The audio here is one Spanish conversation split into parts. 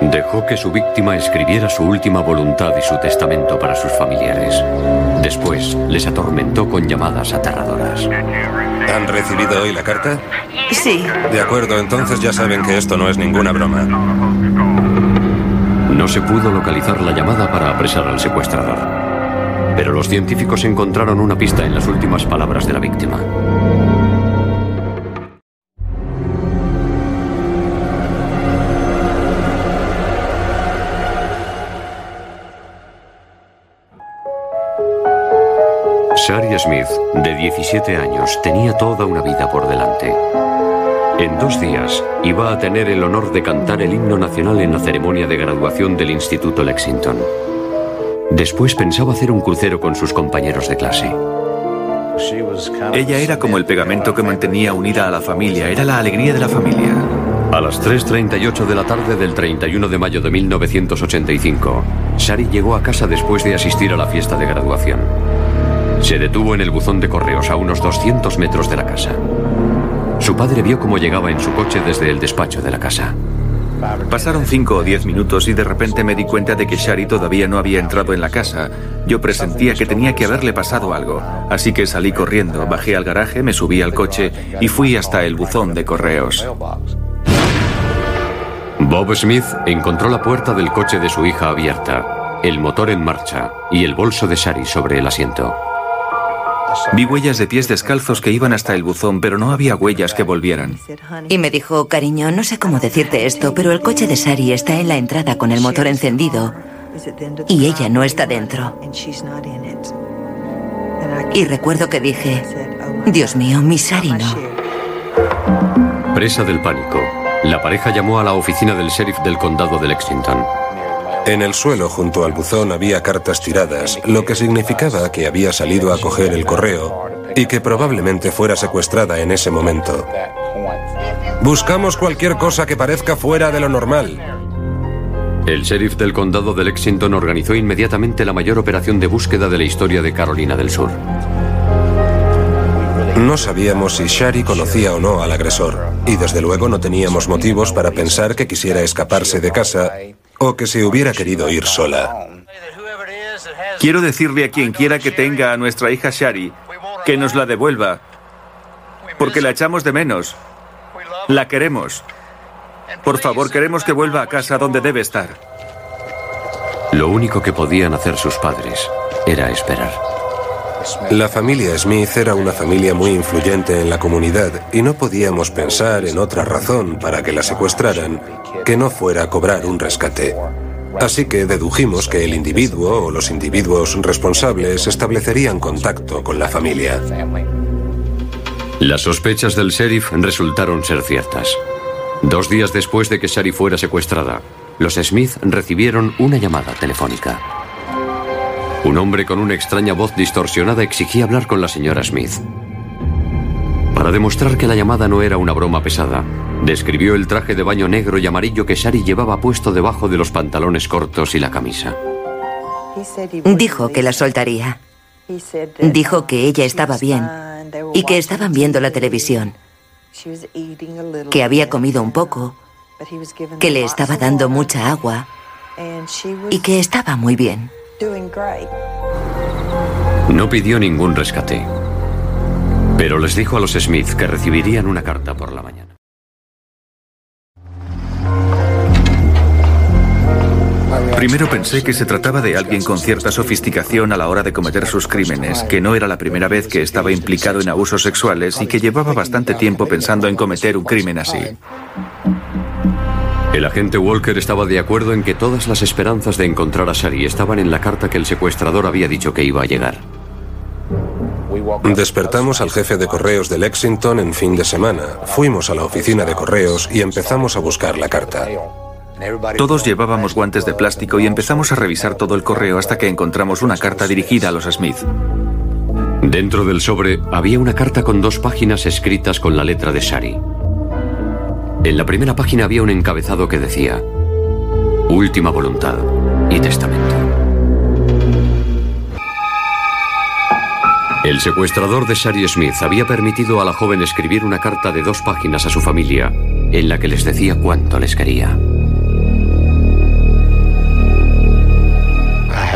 Dejó que su víctima escribiera su última voluntad y su testamento para sus familiares. Después les atormentó con llamadas aterradoras. ¿Han recibido hoy la carta? Sí. De acuerdo, entonces ya saben que esto no es ninguna broma. No se pudo localizar la llamada para apresar al secuestrador. Pero los científicos encontraron una pista en las últimas palabras de la víctima. Shari Smith, de 17 años, tenía toda una vida por delante. En dos días iba a tener el honor de cantar el himno nacional en la ceremonia de graduación del Instituto Lexington. Después pensaba hacer un crucero con sus compañeros de clase. Ella era como el pegamento que mantenía unida a la familia, era la alegría de la familia. A las 3.38 de la tarde del 31 de mayo de 1985, Shari llegó a casa después de asistir a la fiesta de graduación. Se detuvo en el buzón de correos a unos 200 metros de la casa. Su padre vio cómo llegaba en su coche desde el despacho de la casa. Pasaron cinco o diez minutos y de repente me di cuenta de que Shari todavía no había entrado en la casa. Yo presentía que tenía que haberle pasado algo, así que salí corriendo, bajé al garaje, me subí al coche y fui hasta el buzón de correos. Bob Smith encontró la puerta del coche de su hija abierta, el motor en marcha y el bolso de Shari sobre el asiento. Vi huellas de pies descalzos que iban hasta el buzón, pero no había huellas que volvieran. Y me dijo, cariño, no sé cómo decirte esto, pero el coche de Sari está en la entrada con el motor encendido y ella no está dentro. Y recuerdo que dije, Dios mío, mi Sari no. Presa del pánico, la pareja llamó a la oficina del sheriff del condado de Lexington. En el suelo junto al buzón había cartas tiradas, lo que significaba que había salido a coger el correo y que probablemente fuera secuestrada en ese momento. Buscamos cualquier cosa que parezca fuera de lo normal. El sheriff del condado de Lexington organizó inmediatamente la mayor operación de búsqueda de la historia de Carolina del Sur. No sabíamos si Shari conocía o no al agresor, y desde luego no teníamos motivos para pensar que quisiera escaparse de casa o que se hubiera querido ir sola. Quiero decirle a quien quiera que tenga a nuestra hija Shari que nos la devuelva, porque la echamos de menos. La queremos. Por favor, queremos que vuelva a casa donde debe estar. Lo único que podían hacer sus padres era esperar. La familia Smith era una familia muy influyente en la comunidad y no podíamos pensar en otra razón para que la secuestraran que no fuera a cobrar un rescate. Así que dedujimos que el individuo o los individuos responsables establecerían contacto con la familia. Las sospechas del sheriff resultaron ser ciertas. Dos días después de que Shari fuera secuestrada, los Smith recibieron una llamada telefónica. Un hombre con una extraña voz distorsionada exigía hablar con la señora Smith. Para demostrar que la llamada no era una broma pesada, describió el traje de baño negro y amarillo que Shari llevaba puesto debajo de los pantalones cortos y la camisa. Dijo que la soltaría. Dijo que ella estaba bien y que estaban viendo la televisión, que había comido un poco, que le estaba dando mucha agua y que estaba muy bien. No pidió ningún rescate, pero les dijo a los Smith que recibirían una carta por la mañana. Primero pensé que se trataba de alguien con cierta sofisticación a la hora de cometer sus crímenes, que no era la primera vez que estaba implicado en abusos sexuales y que llevaba bastante tiempo pensando en cometer un crimen así. El agente Walker estaba de acuerdo en que todas las esperanzas de encontrar a Shari estaban en la carta que el secuestrador había dicho que iba a llegar. Despertamos al jefe de correos de Lexington en fin de semana. Fuimos a la oficina de correos y empezamos a buscar la carta. Todos llevábamos guantes de plástico y empezamos a revisar todo el correo hasta que encontramos una carta dirigida a los Smith. Dentro del sobre había una carta con dos páginas escritas con la letra de Shari. En la primera página había un encabezado que decía, Última voluntad y testamento. El secuestrador de Shari Smith había permitido a la joven escribir una carta de dos páginas a su familia en la que les decía cuánto les quería.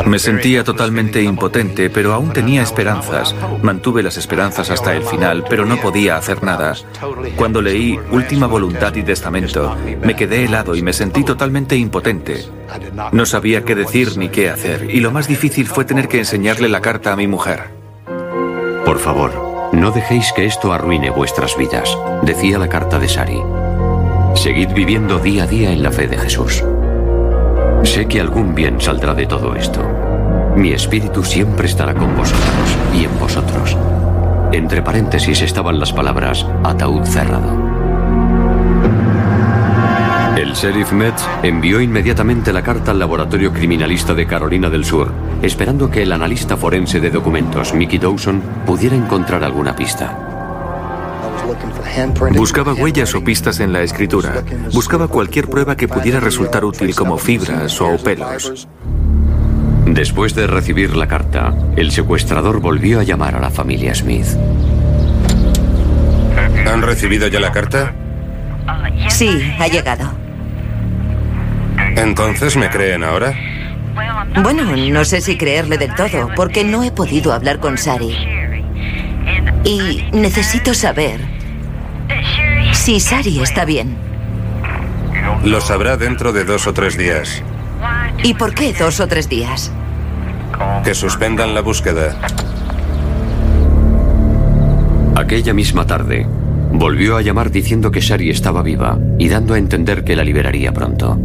Me sentía totalmente impotente, pero aún tenía esperanzas. Mantuve las esperanzas hasta el final, pero no podía hacer nada. Cuando leí Última Voluntad y Testamento, me quedé helado y me sentí totalmente impotente. No sabía qué decir ni qué hacer, y lo más difícil fue tener que enseñarle la carta a mi mujer. Por favor, no dejéis que esto arruine vuestras vidas, decía la carta de Sari. Seguid viviendo día a día en la fe de Jesús. Sé que algún bien saldrá de todo esto. Mi espíritu siempre estará con vosotros y en vosotros. Entre paréntesis estaban las palabras ataúd cerrado. El sheriff Metz envió inmediatamente la carta al laboratorio criminalista de Carolina del Sur, esperando que el analista forense de documentos, Mickey Dawson, pudiera encontrar alguna pista. Buscaba huellas o pistas en la escritura. Buscaba cualquier prueba que pudiera resultar útil como fibras o pelos. Después de recibir la carta, el secuestrador volvió a llamar a la familia Smith. ¿Han recibido ya la carta? Sí, ha llegado. ¿Entonces me creen ahora? Bueno, no sé si creerle del todo, porque no he podido hablar con Sari. Y necesito saber si Sari está bien. Lo sabrá dentro de dos o tres días. ¿Y por qué dos o tres días? Que suspendan la búsqueda. Aquella misma tarde, volvió a llamar diciendo que Shari estaba viva y dando a entender que la liberaría pronto.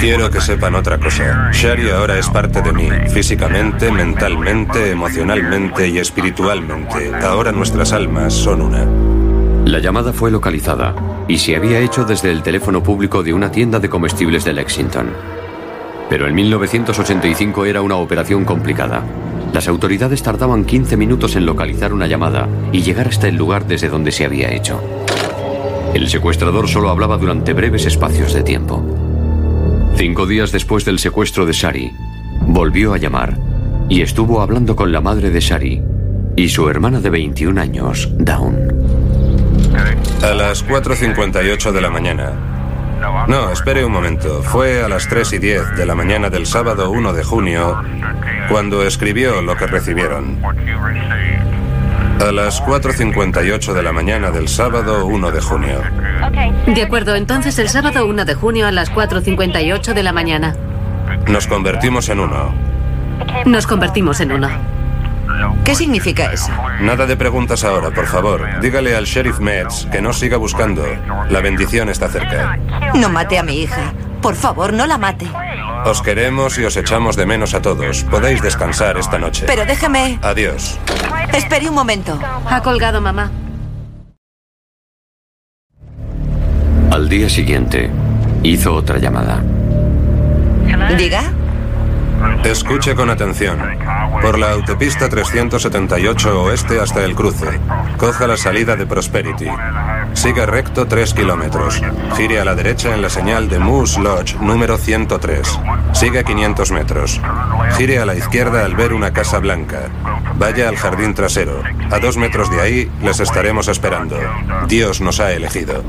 Quiero que sepan otra cosa. Shari ahora es parte de mí, físicamente, mentalmente, emocionalmente y espiritualmente. Ahora nuestras almas son una. La llamada fue localizada y se había hecho desde el teléfono público de una tienda de comestibles de Lexington. Pero en 1985 era una operación complicada. Las autoridades tardaban 15 minutos en localizar una llamada y llegar hasta el lugar desde donde se había hecho. El secuestrador solo hablaba durante breves espacios de tiempo. Cinco días después del secuestro de Shari, volvió a llamar y estuvo hablando con la madre de Shari y su hermana de 21 años, Dawn. A las 4.58 de la mañana. No, espere un momento. Fue a las 3 y 10 de la mañana del sábado 1 de junio cuando escribió lo que recibieron. A las 4.58 de la mañana del sábado 1 de junio. De acuerdo, entonces el sábado 1 de junio a las 4.58 de la mañana. Nos convertimos en uno. Nos convertimos en uno. ¿Qué significa eso? Nada de preguntas ahora, por favor. Dígale al sheriff Metz que no siga buscando. La bendición está cerca. No mate a mi hija. Por favor, no la mate. Os queremos y os echamos de menos a todos. Podéis descansar esta noche. Pero déjeme. Adiós. Espere un momento. Ha colgado mamá. Al día siguiente, hizo otra llamada. Diga. Escuche con atención. Por la autopista 378 oeste hasta el cruce. Coja la salida de Prosperity. Siga recto 3 kilómetros. Gire a la derecha en la señal de Moose Lodge número 103. Siga 500 metros. Gire a la izquierda al ver una casa blanca. Vaya al jardín trasero. A dos metros de ahí les estaremos esperando. Dios nos ha elegido.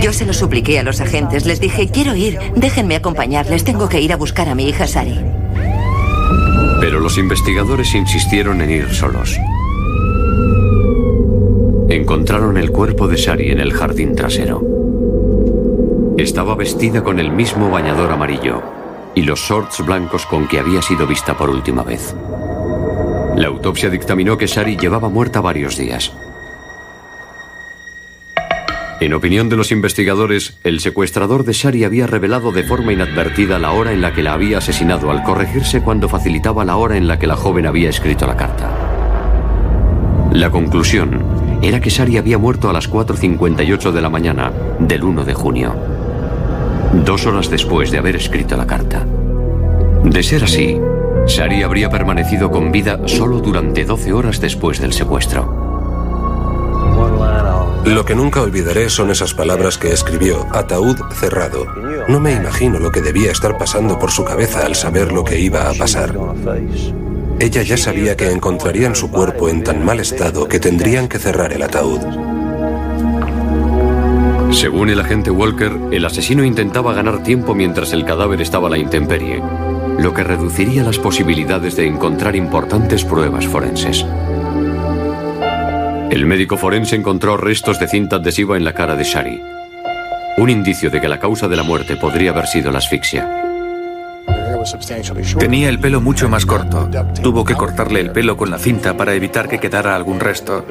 Yo se lo supliqué a los agentes. Les dije, quiero ir. Déjenme acompañarles. Tengo que ir a buscar a mi hija Sari. Pero los investigadores insistieron en ir solos. Encontraron el cuerpo de Sari en el jardín trasero. Estaba vestida con el mismo bañador amarillo y los shorts blancos con que había sido vista por última vez. La autopsia dictaminó que Sari llevaba muerta varios días. En opinión de los investigadores, el secuestrador de Shari había revelado de forma inadvertida la hora en la que la había asesinado al corregirse cuando facilitaba la hora en la que la joven había escrito la carta. La conclusión era que Shari había muerto a las 4.58 de la mañana del 1 de junio, dos horas después de haber escrito la carta. De ser así, Shari habría permanecido con vida solo durante 12 horas después del secuestro. Lo que nunca olvidaré son esas palabras que escribió, ataúd cerrado. No me imagino lo que debía estar pasando por su cabeza al saber lo que iba a pasar. Ella ya sabía que encontrarían su cuerpo en tan mal estado que tendrían que cerrar el ataúd. Según el agente Walker, el asesino intentaba ganar tiempo mientras el cadáver estaba a la intemperie, lo que reduciría las posibilidades de encontrar importantes pruebas forenses. El médico forense encontró restos de cinta adhesiva en la cara de Shari, un indicio de que la causa de la muerte podría haber sido la asfixia. Tenía el pelo mucho más corto. Tuvo que cortarle el pelo con la cinta para evitar que quedara algún resto.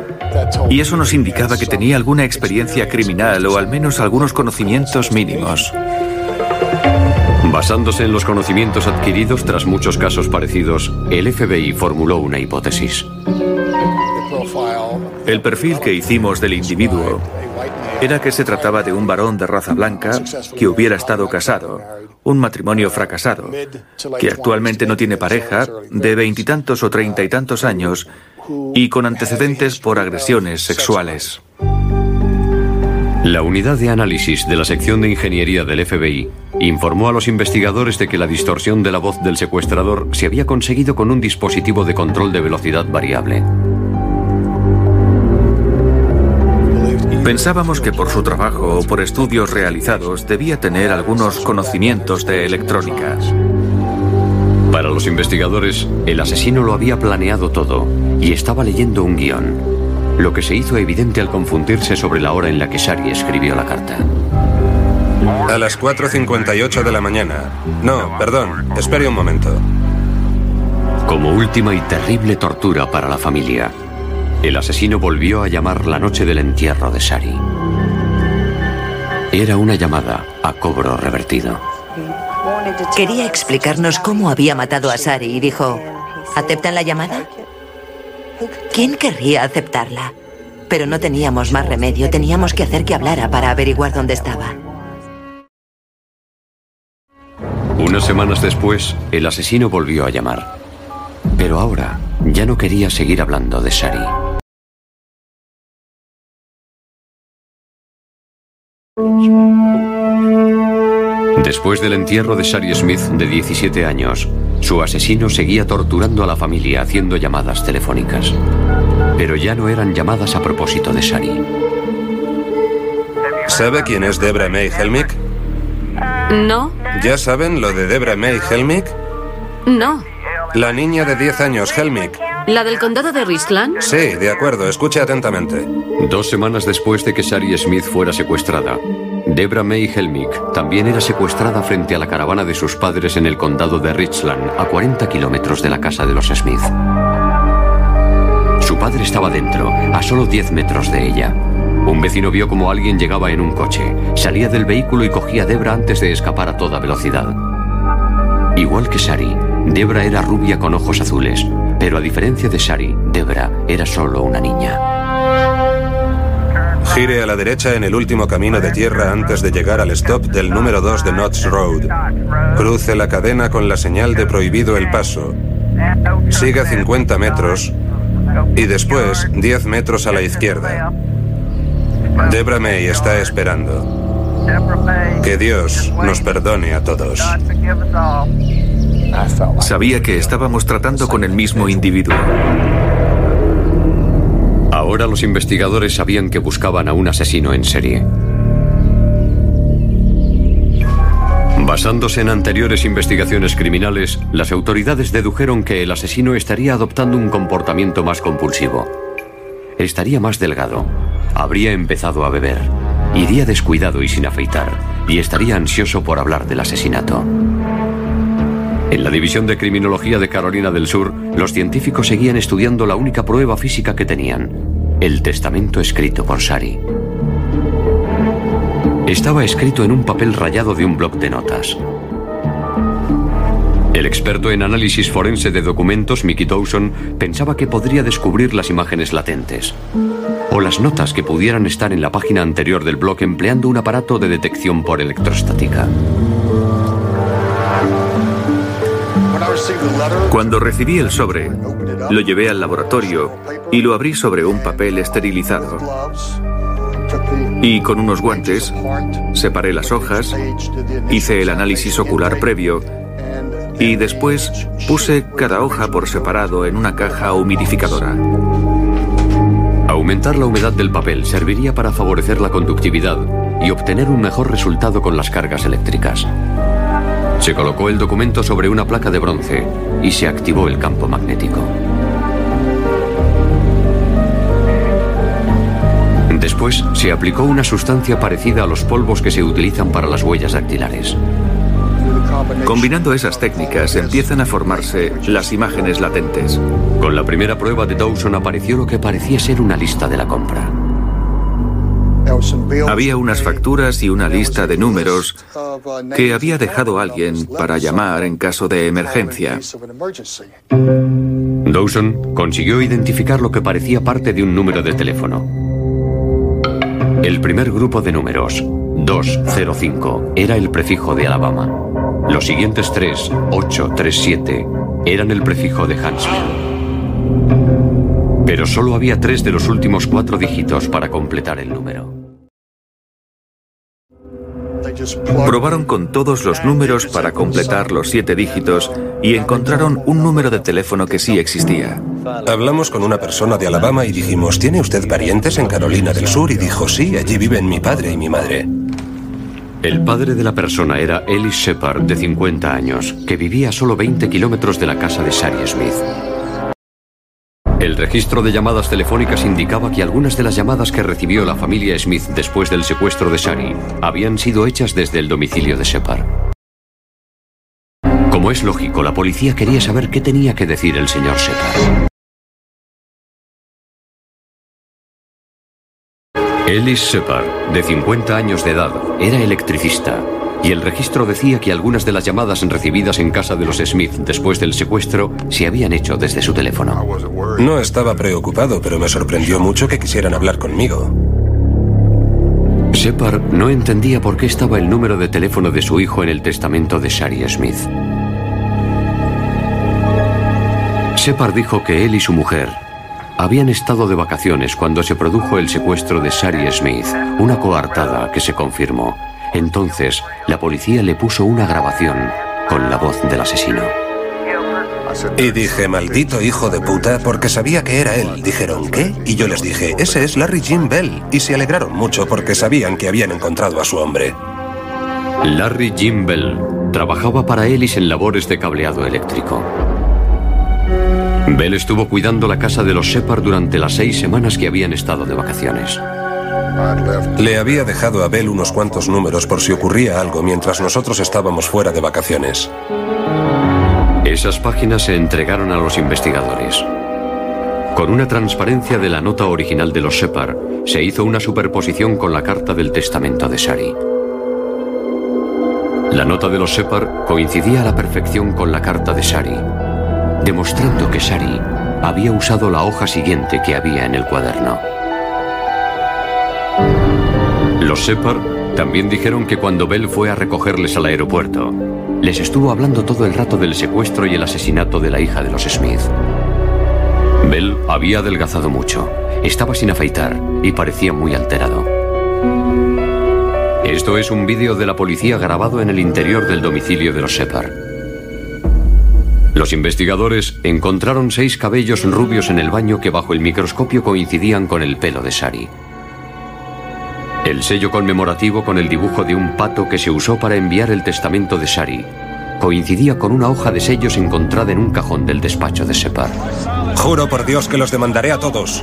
Y eso nos indicaba que tenía alguna experiencia criminal o al menos algunos conocimientos mínimos. Basándose en los conocimientos adquiridos tras muchos casos parecidos, el FBI formuló una hipótesis. El perfil que hicimos del individuo era que se trataba de un varón de raza blanca que hubiera estado casado, un matrimonio fracasado, que actualmente no tiene pareja, de veintitantos o treinta y tantos años y con antecedentes por agresiones sexuales. La unidad de análisis de la sección de ingeniería del FBI informó a los investigadores de que la distorsión de la voz del secuestrador se había conseguido con un dispositivo de control de velocidad variable. Pensábamos que por su trabajo o por estudios realizados debía tener algunos conocimientos de electrónica. Para los investigadores, el asesino lo había planeado todo y estaba leyendo un guion, lo que se hizo evidente al confundirse sobre la hora en la que Shari escribió la carta. A las 4.58 de la mañana. No, perdón, espere un momento. Como última y terrible tortura para la familia, el asesino volvió a llamar la noche del entierro de Sari. Era una llamada a cobro revertido. Quería explicarnos cómo había matado a Sari y dijo, ¿aceptan la llamada? ¿Quién querría aceptarla? Pero no teníamos más remedio, teníamos que hacer que hablara para averiguar dónde estaba. Unas semanas después, el asesino volvió a llamar. Pero ahora ya no quería seguir hablando de Sari. Después del entierro de Shari Smith, de 17 años, su asesino seguía torturando a la familia haciendo llamadas telefónicas. Pero ya no eran llamadas a propósito de Shari. ¿Sabe quién es Debra May Helmick? No. ¿Ya saben lo de Debra May Helmick? No. La niña de 10 años, Helmick. ¿La del condado de Richland? Sí, de acuerdo, escuche atentamente. Dos semanas después de que Shari Smith fuera secuestrada, Debra May Helmick también era secuestrada frente a la caravana de sus padres en el condado de Richland, a 40 kilómetros de la casa de los Smith. Su padre estaba dentro, a solo 10 metros de ella. Un vecino vio como alguien llegaba en un coche, salía del vehículo y cogía a Debra antes de escapar a toda velocidad. Igual que Shari, Debra era rubia con ojos azules, pero a diferencia de Shari, Debra era solo una niña. Gire a la derecha en el último camino de tierra antes de llegar al stop del número 2 de Notts Road. Cruce la cadena con la señal de prohibido el paso. Siga 50 metros y después 10 metros a la izquierda. Debra May está esperando. Que Dios nos perdone a todos. Sabía que estábamos tratando con el mismo individuo. Ahora los investigadores sabían que buscaban a un asesino en serie. Basándose en anteriores investigaciones criminales, las autoridades dedujeron que el asesino estaría adoptando un comportamiento más compulsivo. Estaría más delgado, habría empezado a beber, iría descuidado y sin afeitar, y estaría ansioso por hablar del asesinato. En la División de Criminología de Carolina del Sur, los científicos seguían estudiando la única prueba física que tenían, el testamento escrito por Sari. Estaba escrito en un papel rayado de un bloc de notas. El experto en análisis forense de documentos, Mickey Dawson, pensaba que podría descubrir las imágenes latentes o las notas que pudieran estar en la página anterior del blog empleando un aparato de detección por electrostática. Cuando recibí el sobre, lo llevé al laboratorio y lo abrí sobre un papel esterilizado. Y con unos guantes separé las hojas, hice el análisis ocular previo y después puse cada hoja por separado en una caja humidificadora. Aumentar la humedad del papel serviría para favorecer la conductividad, y obtener un mejor resultado con las cargas eléctricas. Se colocó el documento sobre una placa de bronce y se activó el campo magnético. Después se aplicó una sustancia parecida a los polvos que se utilizan para las huellas dactilares. Combinando esas técnicas empiezan a formarse las imágenes latentes. Con la primera prueba de Dawson apareció lo que parecía ser una lista de la compra. Había unas facturas y una lista de números que había dejado alguien para llamar en caso de emergencia. Dawson consiguió identificar lo que parecía parte de un número de teléfono. El primer grupo de números, 205, era el prefijo de Alabama. Los siguientes tres, 837, eran el prefijo de Huntsville. Pero solo había tres de los últimos cuatro dígitos para completar el número. Probaron con todos los números para completar los siete dígitos y encontraron un número de teléfono que sí existía. Hablamos con una persona de Alabama y dijimos, ¿tiene usted parientes en Carolina del Sur? Y dijo, sí, allí viven mi padre y mi madre. El padre de la persona era Ellis Shepard, de 50 años, que vivía a solo 20 kilómetros de la casa de Shari Smith. El registro de llamadas telefónicas indicaba que algunas de las llamadas que recibió la familia Smith después del secuestro de Shari habían sido hechas desde el domicilio de Shepard. Como es lógico, la policía quería saber qué tenía que decir el señor Shepard. Ellis Shepard, de 50 años de edad, era electricista y el registro decía que algunas de las llamadas recibidas en casa de los Smith después del secuestro se habían hecho desde su teléfono. No estaba preocupado, pero me sorprendió mucho que quisieran hablar conmigo. Shepard no entendía por qué estaba el número de teléfono de su hijo en el testamento de Shari Smith. Shepard dijo que él y su mujer habían estado de vacaciones cuando se produjo el secuestro de Shari Smith, una coartada que se confirmó. Entonces, la policía le puso una grabación con la voz del asesino. Y dije, maldito hijo de puta, porque sabía que era él. Dijeron, ¿qué? Y yo les dije, ese es Larry Jim Bell. Y se alegraron mucho porque sabían que habían encontrado a su hombre. Larry Jim Bell trabajaba para Ellis en labores de cableado eléctrico. Bell estuvo cuidando la casa de los Shepard durante las seis semanas que habían estado de vacaciones. Le había dejado a Bell unos cuantos números por si ocurría algo mientras nosotros estábamos fuera de vacaciones. Esas páginas se entregaron a los investigadores. Con una transparencia de la nota original de los Shepard, se hizo una superposición con la carta del testamento de Shari. La nota de los Shepard coincidía a la perfección con la carta de Shari demostrando que Shari había usado la hoja siguiente que había en el cuaderno. Los Shepard también dijeron que cuando Bell fue a recogerles al aeropuerto, les estuvo hablando todo el rato del secuestro y el asesinato de la hija de los Smith. Bell había adelgazado mucho, estaba sin afeitar y parecía muy alterado. Esto es un vídeo de la policía grabado en el interior del domicilio de los Shepard. Los investigadores encontraron seis cabellos rubios en el baño que bajo el microscopio coincidían con el pelo de Sari. El sello conmemorativo con el dibujo de un pato que se usó para enviar el testamento de Sari coincidía con una hoja de sellos encontrada en un cajón del despacho de Separ. Juro por Dios que los demandaré a todos.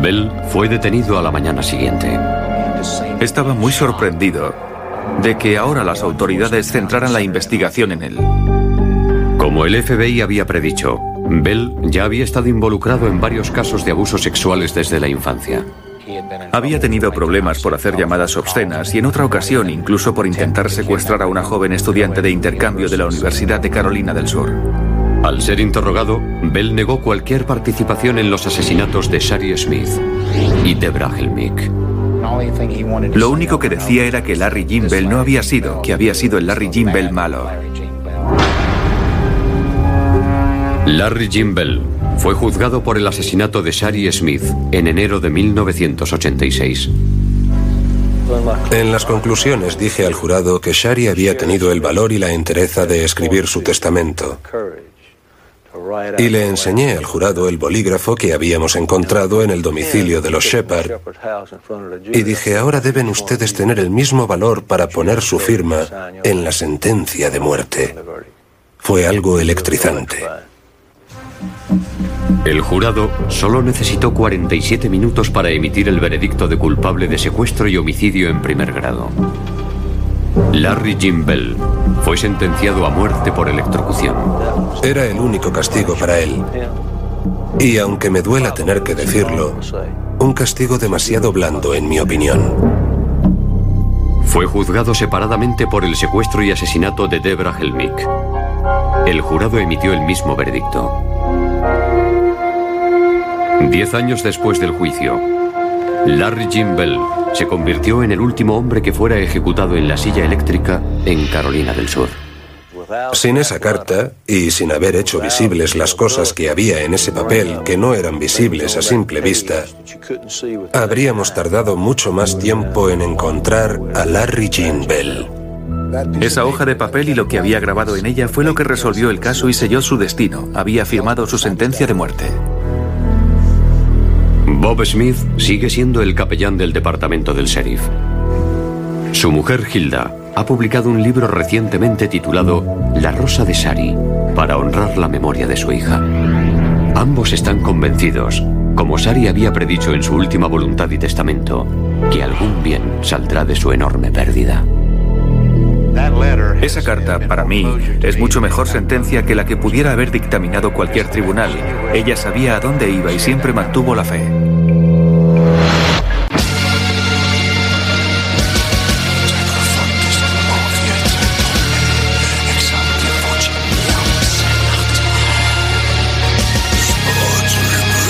Bell fue detenido a la mañana siguiente. Estaba muy sorprendido de que ahora las autoridades centraran la investigación en él. Como el FBI había predicho, Bell ya había estado involucrado en varios casos de abusos sexuales desde la infancia. Había tenido problemas por hacer llamadas obscenas y en otra ocasión incluso por intentar secuestrar a una joven estudiante de intercambio de la Universidad de Carolina del Sur. Al ser interrogado, Bell negó cualquier participación en los asesinatos de Shari Smith y Debra Helmick. Lo único que decía era que Larry Jim Bell no había sido, que había sido el Larry Jim Bell malo. Larry Jim Bell fue juzgado por el asesinato de Shari Smith en enero de 1986. En las conclusiones dije al jurado que Shari había tenido el valor y la entereza de escribir su testamento. y le enseñé al jurado el bolígrafo que habíamos encontrado en el domicilio de los Shepard y dije, ahora deben ustedes tener el mismo valor para poner su firma en la sentencia de muerte. Fue algo electrizante. El jurado solo necesitó 47 minutos para emitir el veredicto de culpable de secuestro y homicidio en primer grado. Larry Jim Bell fue sentenciado a muerte por electrocución. Era el único castigo para él. Y aunque me duela tener que decirlo, un castigo demasiado blando en mi opinión. Fue juzgado separadamente por el secuestro y asesinato de Debra Helmick. El jurado emitió el mismo veredicto. Diez años después del juicio, Larry Jim Bell se convirtió en el último hombre que fuera ejecutado en la silla eléctrica en Carolina del Sur. Sin esa carta y sin haber hecho visibles las cosas que había en ese papel que no eran visibles a simple vista, habríamos tardado mucho más tiempo en encontrar a Larry Jean Bell. Esa hoja de papel y lo que había grabado en ella fue lo que resolvió el caso y selló su destino. Había firmado su sentencia de muerte. Bob Smith sigue siendo el capellán del departamento del sheriff. Su mujer Hilda ha publicado un libro recientemente titulado La Rosa de Sari para honrar la memoria de su hija. Ambos están convencidos, como Sari había predicho en su última voluntad y testamento, que algún bien saldrá de su enorme pérdida. Esa carta, para mí, es mucho mejor sentencia que la que pudiera haber dictaminado cualquier tribunal. Ella sabía a dónde iba y siempre mantuvo la fe.